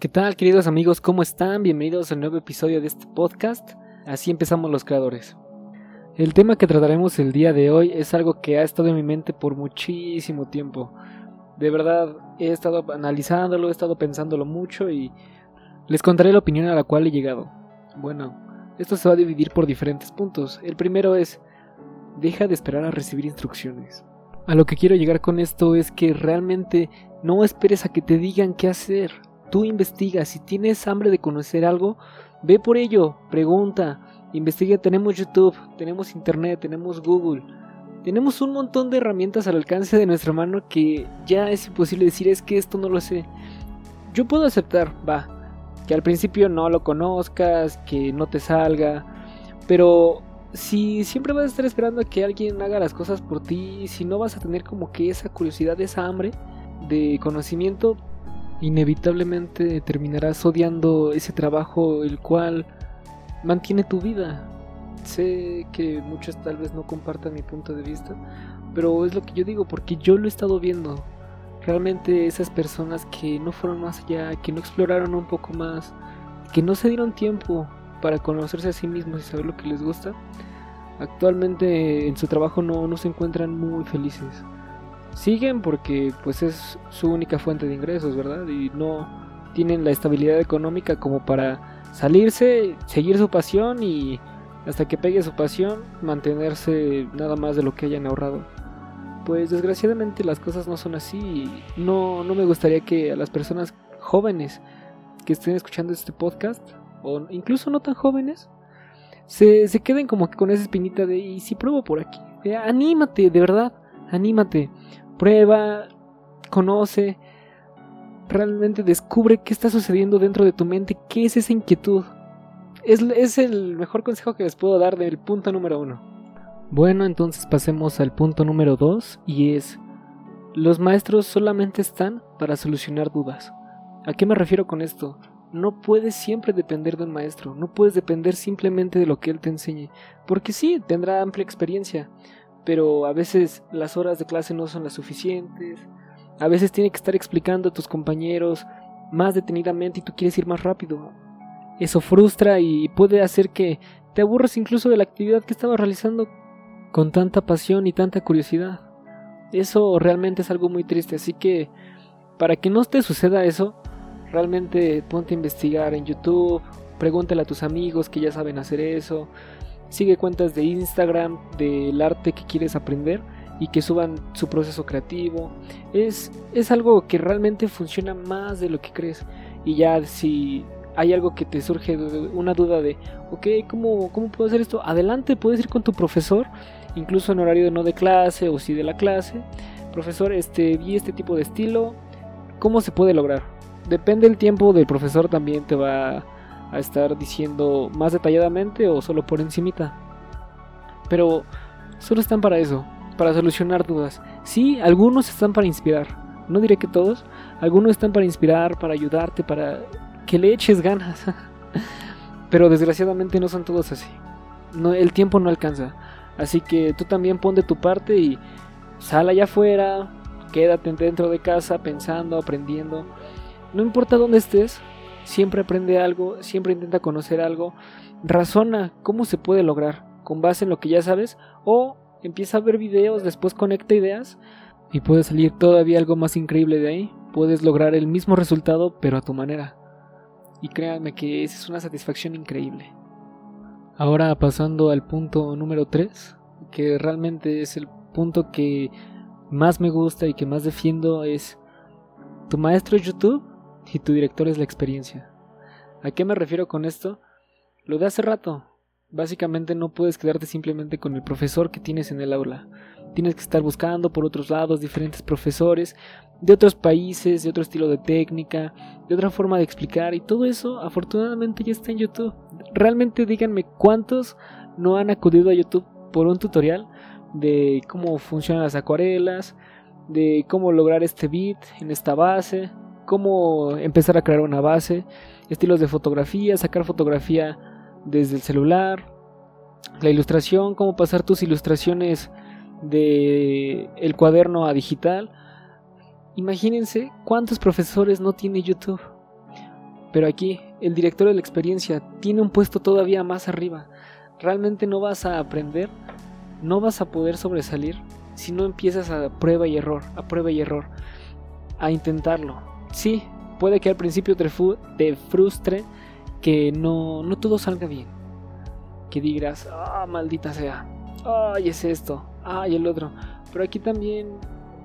¿Qué tal queridos amigos? ¿Cómo están? Bienvenidos al nuevo episodio de este podcast. Así empezamos los creadores. El tema que trataremos el día de hoy es algo que ha estado en mi mente por muchísimo tiempo. De verdad, he estado analizándolo, he estado pensándolo mucho y les contaré la opinión a la cual he llegado. Bueno, esto se va a dividir por diferentes puntos. El primero es, deja de esperar a recibir instrucciones. A lo que quiero llegar con esto es que realmente no esperes a que te digan qué hacer. Tú investiga, si tienes hambre de conocer algo, ve por ello, pregunta, investiga, tenemos YouTube, tenemos Internet, tenemos Google. Tenemos un montón de herramientas al alcance de nuestra mano que ya es imposible decir es que esto no lo sé. Yo puedo aceptar, va, que al principio no lo conozcas, que no te salga, pero si siempre vas a estar esperando a que alguien haga las cosas por ti, si no vas a tener como que esa curiosidad, esa hambre de conocimiento, inevitablemente terminarás odiando ese trabajo el cual mantiene tu vida. Sé que muchos tal vez no compartan mi punto de vista, pero es lo que yo digo porque yo lo he estado viendo. Realmente esas personas que no fueron más allá, que no exploraron un poco más, que no se dieron tiempo para conocerse a sí mismos y saber lo que les gusta, actualmente en su trabajo no, no se encuentran muy felices siguen porque pues es su única fuente de ingresos, ¿verdad? Y no tienen la estabilidad económica como para salirse, seguir su pasión y hasta que pegue su pasión mantenerse nada más de lo que hayan ahorrado. Pues desgraciadamente las cosas no son así no, no me gustaría que a las personas jóvenes que estén escuchando este podcast, o incluso no tan jóvenes, se, se queden como que con esa espinita de y si pruebo por aquí, anímate, de verdad, anímate prueba, conoce, realmente descubre qué está sucediendo dentro de tu mente, qué es esa inquietud. Es, es el mejor consejo que les puedo dar del punto número uno. Bueno, entonces pasemos al punto número dos y es, los maestros solamente están para solucionar dudas. ¿A qué me refiero con esto? No puedes siempre depender de un maestro, no puedes depender simplemente de lo que él te enseñe, porque sí, tendrá amplia experiencia, pero a veces las horas de clase no son las suficientes, a veces tiene que estar explicando a tus compañeros más detenidamente y tú quieres ir más rápido. Eso frustra y puede hacer que te aburras incluso de la actividad que estabas realizando con tanta pasión y tanta curiosidad. Eso realmente es algo muy triste, así que para que no te suceda eso, realmente ponte a investigar en YouTube, pregúntale a tus amigos que ya saben hacer eso, Sigue cuentas de Instagram del arte que quieres aprender y que suban su proceso creativo. Es, es algo que realmente funciona más de lo que crees. Y ya si hay algo que te surge una duda de, ok, ¿cómo, ¿cómo puedo hacer esto? Adelante, puedes ir con tu profesor, incluso en horario no de clase o si de la clase. Profesor, este, vi este tipo de estilo, ¿cómo se puede lograr? Depende del tiempo del profesor también te va a estar diciendo más detalladamente o solo por encimita. Pero solo están para eso, para solucionar dudas. Sí, algunos están para inspirar. No diré que todos, algunos están para inspirar, para ayudarte, para que le eches ganas. Pero desgraciadamente no son todos así. No, el tiempo no alcanza. Así que tú también pon de tu parte y sal allá afuera, quédate dentro de casa pensando, aprendiendo. No importa dónde estés, siempre aprende algo, siempre intenta conocer algo, razona cómo se puede lograr con base en lo que ya sabes o empieza a ver videos, después conecta ideas y puede salir todavía algo más increíble de ahí, puedes lograr el mismo resultado pero a tu manera. Y créanme que esa es una satisfacción increíble. Ahora pasando al punto número 3, que realmente es el punto que más me gusta y que más defiendo es tu maestro YouTube y tu director es la experiencia. ¿A qué me refiero con esto? Lo de hace rato. Básicamente no puedes quedarte simplemente con el profesor que tienes en el aula. Tienes que estar buscando por otros lados diferentes profesores de otros países, de otro estilo de técnica, de otra forma de explicar y todo eso afortunadamente ya está en YouTube. Realmente díganme cuántos no han acudido a YouTube por un tutorial de cómo funcionan las acuarelas, de cómo lograr este beat en esta base, cómo empezar a crear una base, estilos de fotografía, sacar fotografía desde el celular, la ilustración, cómo pasar tus ilustraciones de el cuaderno a digital. Imagínense cuántos profesores no tiene YouTube. Pero aquí, el director de la experiencia tiene un puesto todavía más arriba. Realmente no vas a aprender, no vas a poder sobresalir si no empiezas a prueba y error, a prueba y error, a intentarlo. Sí, puede que al principio te, te frustre que no, no todo salga bien. Que digas, ah, maldita sea, ay, es esto, ay, el otro. Pero aquí también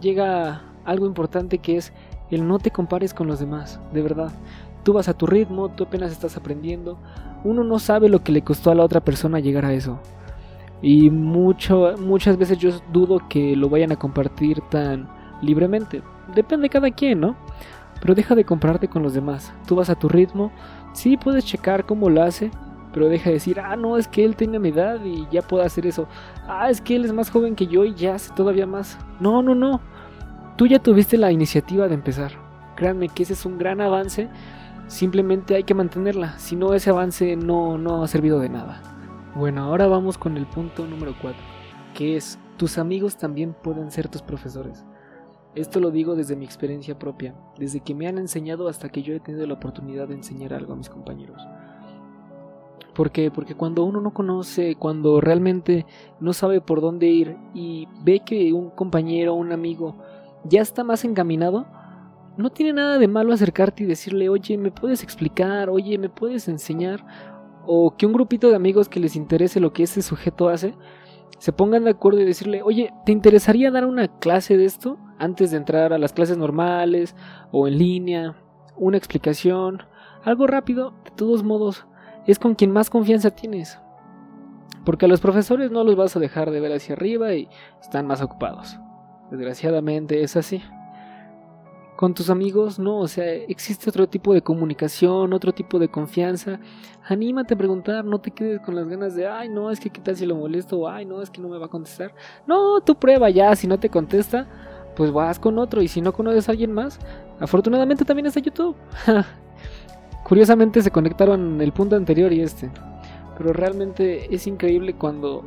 llega algo importante que es el no te compares con los demás, de verdad. Tú vas a tu ritmo, tú apenas estás aprendiendo. Uno no sabe lo que le costó a la otra persona llegar a eso. Y mucho, muchas veces yo dudo que lo vayan a compartir tan libremente. Depende de cada quien, ¿no? Pero deja de compararte con los demás. Tú vas a tu ritmo. Sí, puedes checar cómo lo hace. Pero deja de decir, ah, no, es que él tiene mi edad y ya puedo hacer eso. Ah, es que él es más joven que yo y ya hace todavía más. No, no, no. Tú ya tuviste la iniciativa de empezar. Créanme que ese es un gran avance Simplemente hay que mantenerla, si no ese avance no, no ha servido de nada. Bueno, ahora vamos con el punto número 4, que es tus amigos también pueden ser tus profesores. Esto lo digo desde mi experiencia propia, desde que me han enseñado hasta que yo he tenido la oportunidad de enseñar algo a mis compañeros. ¿Por qué? Porque cuando uno no conoce, cuando realmente no sabe por dónde ir y ve que un compañero, un amigo ya está más encaminado, no tiene nada de malo acercarte y decirle, oye, ¿me puedes explicar? Oye, ¿me puedes enseñar? O que un grupito de amigos que les interese lo que ese sujeto hace, se pongan de acuerdo y decirle, oye, ¿te interesaría dar una clase de esto antes de entrar a las clases normales o en línea? Una explicación, algo rápido, de todos modos, es con quien más confianza tienes. Porque a los profesores no los vas a dejar de ver hacia arriba y están más ocupados. Desgraciadamente es así. Con tus amigos, no, o sea, existe otro tipo de comunicación, otro tipo de confianza. Anímate a preguntar, no te quedes con las ganas de, ay, no, es que qué tal si lo molesto, ay, no, es que no me va a contestar. No, tú prueba ya, si no te contesta, pues vas con otro, y si no conoces a alguien más, afortunadamente también está YouTube. Curiosamente se conectaron el punto anterior y este. Pero realmente es increíble cuando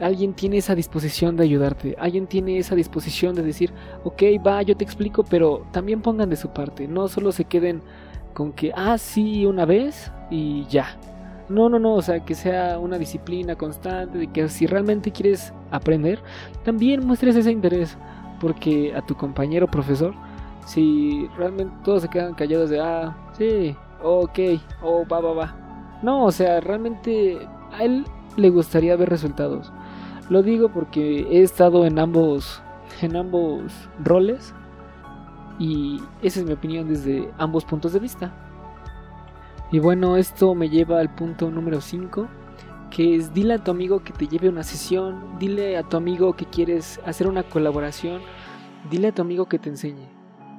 alguien tiene esa disposición de ayudarte, alguien tiene esa disposición de decir, ok, va, yo te explico, pero también pongan de su parte, no solo se queden con que, ah, sí, una vez y ya. No, no, no, o sea, que sea una disciplina constante, de que si realmente quieres aprender, también muestres ese interés, porque a tu compañero profesor, si realmente todos se quedan callados de, ah, sí, ok, oh, va, va, va. No, o sea, realmente a él le gustaría ver resultados. Lo digo porque he estado en ambos, en ambos roles y esa es mi opinión desde ambos puntos de vista. Y bueno, esto me lleva al punto número 5, que es dile a tu amigo que te lleve una sesión, dile a tu amigo que quieres hacer una colaboración, dile a tu amigo que te enseñe.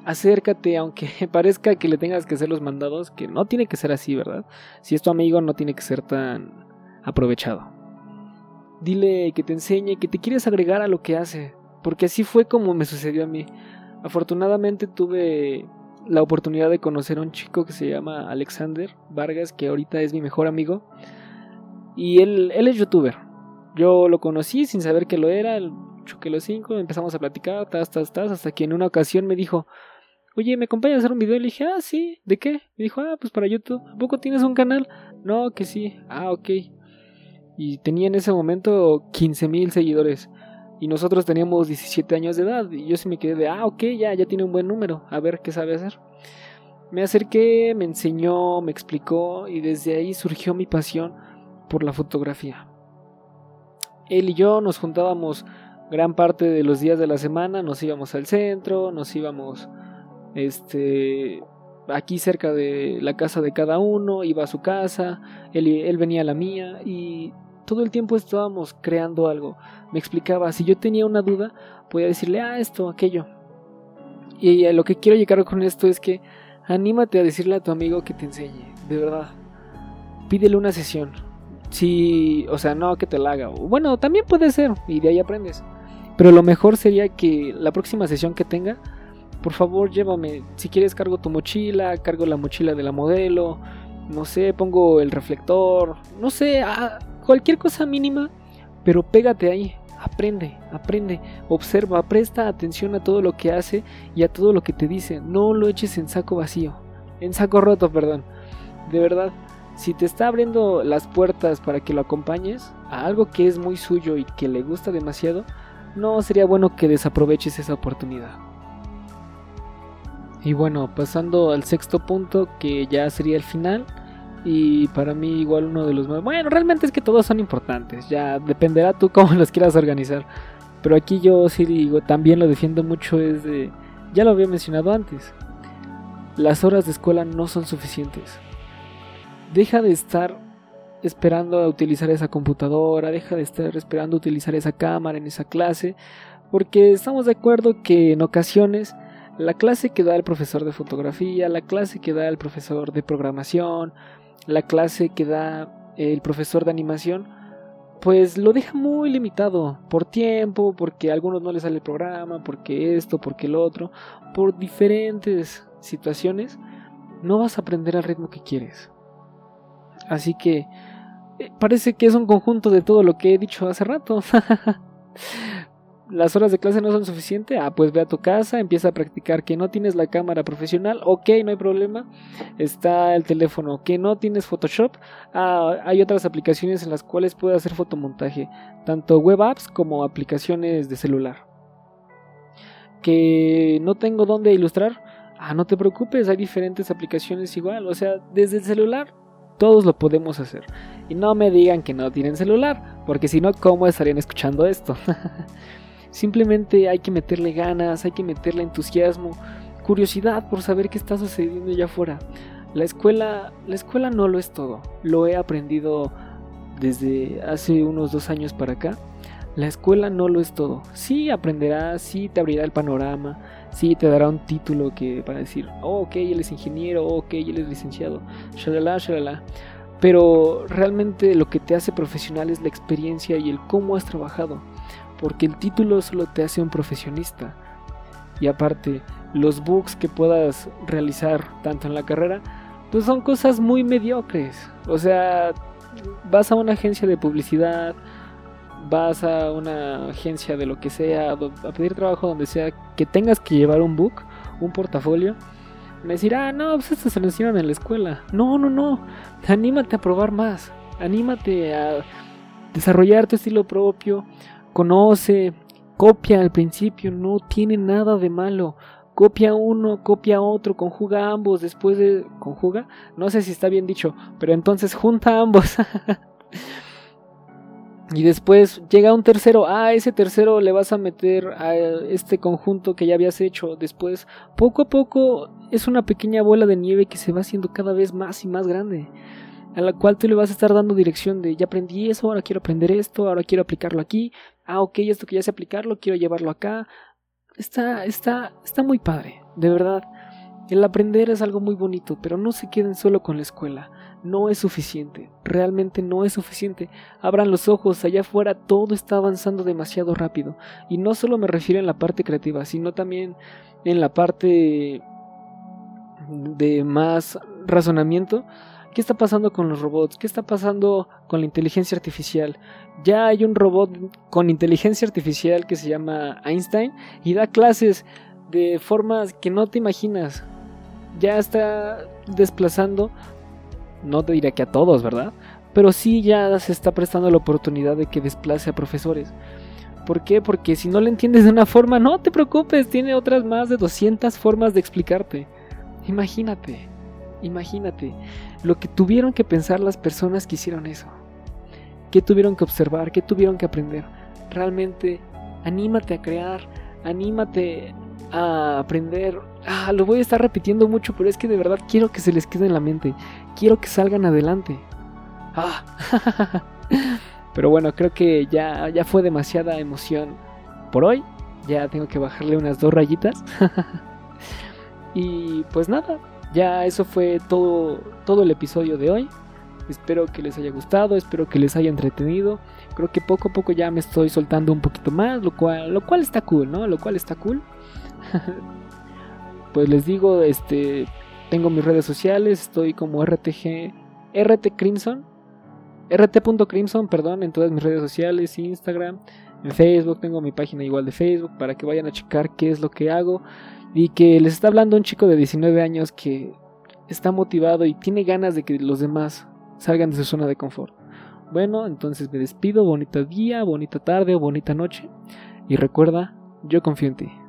Acércate, aunque parezca que le tengas que hacer los mandados, que no tiene que ser así, ¿verdad? Si es tu amigo no tiene que ser tan aprovechado dile que te enseñe, que te quieres agregar a lo que hace, porque así fue como me sucedió a mí. Afortunadamente tuve la oportunidad de conocer a un chico que se llama Alexander Vargas, que ahorita es mi mejor amigo, y él, él es youtuber. Yo lo conocí sin saber que lo era, choqué los cinco, empezamos a platicar, tas, tas, tas, hasta que en una ocasión me dijo, oye, ¿me acompañas a hacer un video? Le dije, ah, sí, ¿de qué? Me dijo, ah, pues para YouTube. ¿A poco tienes un canal? No, que sí. Ah, ok y tenía en ese momento 15 mil seguidores. Y nosotros teníamos 17 años de edad. Y yo sí me quedé de, ah, ok, ya, ya tiene un buen número. A ver qué sabe hacer. Me acerqué, me enseñó, me explicó. Y desde ahí surgió mi pasión por la fotografía. Él y yo nos juntábamos gran parte de los días de la semana. Nos íbamos al centro, nos íbamos este aquí cerca de la casa de cada uno, iba a su casa, él, él venía a la mía y todo el tiempo estábamos creando algo. Me explicaba, si yo tenía una duda, podía decirle, ah, esto, aquello. Y lo que quiero llegar con esto es que anímate a decirle a tu amigo que te enseñe, de verdad. Pídele una sesión. Si, o sea, no que te la haga. Bueno, también puede ser, y de ahí aprendes. Pero lo mejor sería que la próxima sesión que tenga, por favor llévame. Si quieres cargo tu mochila, cargo la mochila de la modelo. No sé, pongo el reflector. No sé, ah, cualquier cosa mínima, pero pégate ahí, aprende, aprende, observa, presta atención a todo lo que hace y a todo lo que te dice, no lo eches en saco vacío, en saco roto, perdón. De verdad, si te está abriendo las puertas para que lo acompañes a algo que es muy suyo y que le gusta demasiado, no sería bueno que desaproveches esa oportunidad. Y bueno, pasando al sexto punto, que ya sería el final. Y para mí igual uno de los más... Bueno, realmente es que todos son importantes. Ya dependerá tú cómo los quieras organizar. Pero aquí yo sí digo, también lo defiendo mucho, es de... Ya lo había mencionado antes. Las horas de escuela no son suficientes. Deja de estar esperando a utilizar esa computadora, deja de estar esperando a utilizar esa cámara en esa clase, porque estamos de acuerdo que en ocasiones la clase que da el profesor de fotografía, la clase que da el profesor de programación, la clase que da el profesor de animación, pues lo deja muy limitado por tiempo, porque a algunos no les sale el programa, porque esto, porque el otro, por diferentes situaciones, no vas a aprender al ritmo que quieres. Así que eh, parece que es un conjunto de todo lo que he dicho hace rato. las horas de clase no son suficientes, ah, pues ve a tu casa, empieza a practicar que no tienes la cámara profesional, ok, no hay problema, está el teléfono, que no tienes Photoshop, ah, hay otras aplicaciones en las cuales puedes hacer fotomontaje, tanto web apps como aplicaciones de celular. Que no tengo dónde ilustrar, ah, no te preocupes, hay diferentes aplicaciones igual, o sea, desde el celular todos lo podemos hacer. Y no me digan que no tienen celular, porque si no, ¿cómo estarían escuchando esto? Simplemente hay que meterle ganas, hay que meterle entusiasmo, curiosidad por saber qué está sucediendo allá afuera. La escuela, la escuela no lo es todo. Lo he aprendido desde hace unos dos años para acá. La escuela no lo es todo. Sí aprenderás, sí te abrirá el panorama, sí te dará un título que para decir, oh, ok, él es ingeniero, oh, ok, él es licenciado, shalala, shalala. Pero realmente lo que te hace profesional es la experiencia y el cómo has trabajado porque el título solo te hace un profesionista. Y aparte, los bugs que puedas realizar tanto en la carrera, pues son cosas muy mediocres. O sea, vas a una agencia de publicidad, vas a una agencia de lo que sea, a pedir trabajo donde sea, que tengas que llevar un book, un portafolio, me decir, ah, no, pues esto se lo enseñaron en la escuela. No, no, no, anímate a probar más, anímate a desarrollar tu estilo propio, conoce, copia al principio, no tiene nada de malo. Copia uno, copia otro, conjuga ambos, después de... ¿Conjuga? No sé si está bien dicho, pero entonces junta ambos. y después llega un tercero, ah, ese tercero le vas a meter a este conjunto que ya habías hecho. Después, poco a poco, es una pequeña bola de nieve que se va haciendo cada vez más y más grande a la cual tú le vas a estar dando dirección de ya aprendí eso, ahora quiero aprender esto, ahora quiero aplicarlo aquí, ah, ok, esto que ya sé aplicarlo, quiero llevarlo acá. Está, está, está muy padre, de verdad. El aprender es algo muy bonito, pero no se queden solo con la escuela. No es suficiente, realmente no es suficiente. Abran los ojos, allá afuera todo está avanzando demasiado rápido. Y no solo me refiero en la parte creativa, sino también en la parte de más razonamiento. ¿Qué está pasando con los robots? ¿Qué está pasando con la inteligencia artificial? Ya hay un robot con inteligencia artificial que se llama Einstein y da clases de formas que no te imaginas. Ya está desplazando, no te diré que a todos, ¿verdad? Pero sí ya se está prestando la oportunidad de que desplace a profesores. ¿Por qué? Porque si no le entiendes de una forma, no te preocupes, tiene otras más de 200 formas de explicarte. Imagínate, imagínate lo que tuvieron que pensar las personas que hicieron eso. ¿Qué tuvieron que observar? ¿Qué tuvieron que aprender? Realmente, anímate a crear, anímate a aprender. Ah, lo voy a estar repitiendo mucho, pero es que de verdad quiero que se les quede en la mente. Quiero que salgan adelante. Ah. pero bueno, creo que ya, ya fue demasiada emoción por hoy. Ya tengo que bajarle unas dos rayitas. y pues nada, ya eso fue todo, todo el episodio de hoy. Espero que les haya gustado, espero que les haya entretenido. Creo que poco a poco ya me estoy soltando un poquito más, lo cual, lo cual está cool, ¿no? Lo cual está cool. pues les digo, este, tengo mis redes sociales, estoy como RTG, RT Crimson, rt.crimson, perdón, en todas mis redes sociales, Instagram, en Facebook, tengo mi página igual de Facebook para que vayan a checar qué es lo que hago y que les está hablando un chico de 19 años que está motivado y tiene ganas de que los demás salgan de su zona de confort. Bueno, entonces me despido, bonito día, bonita tarde o bonita noche y recuerda, yo confío en ti.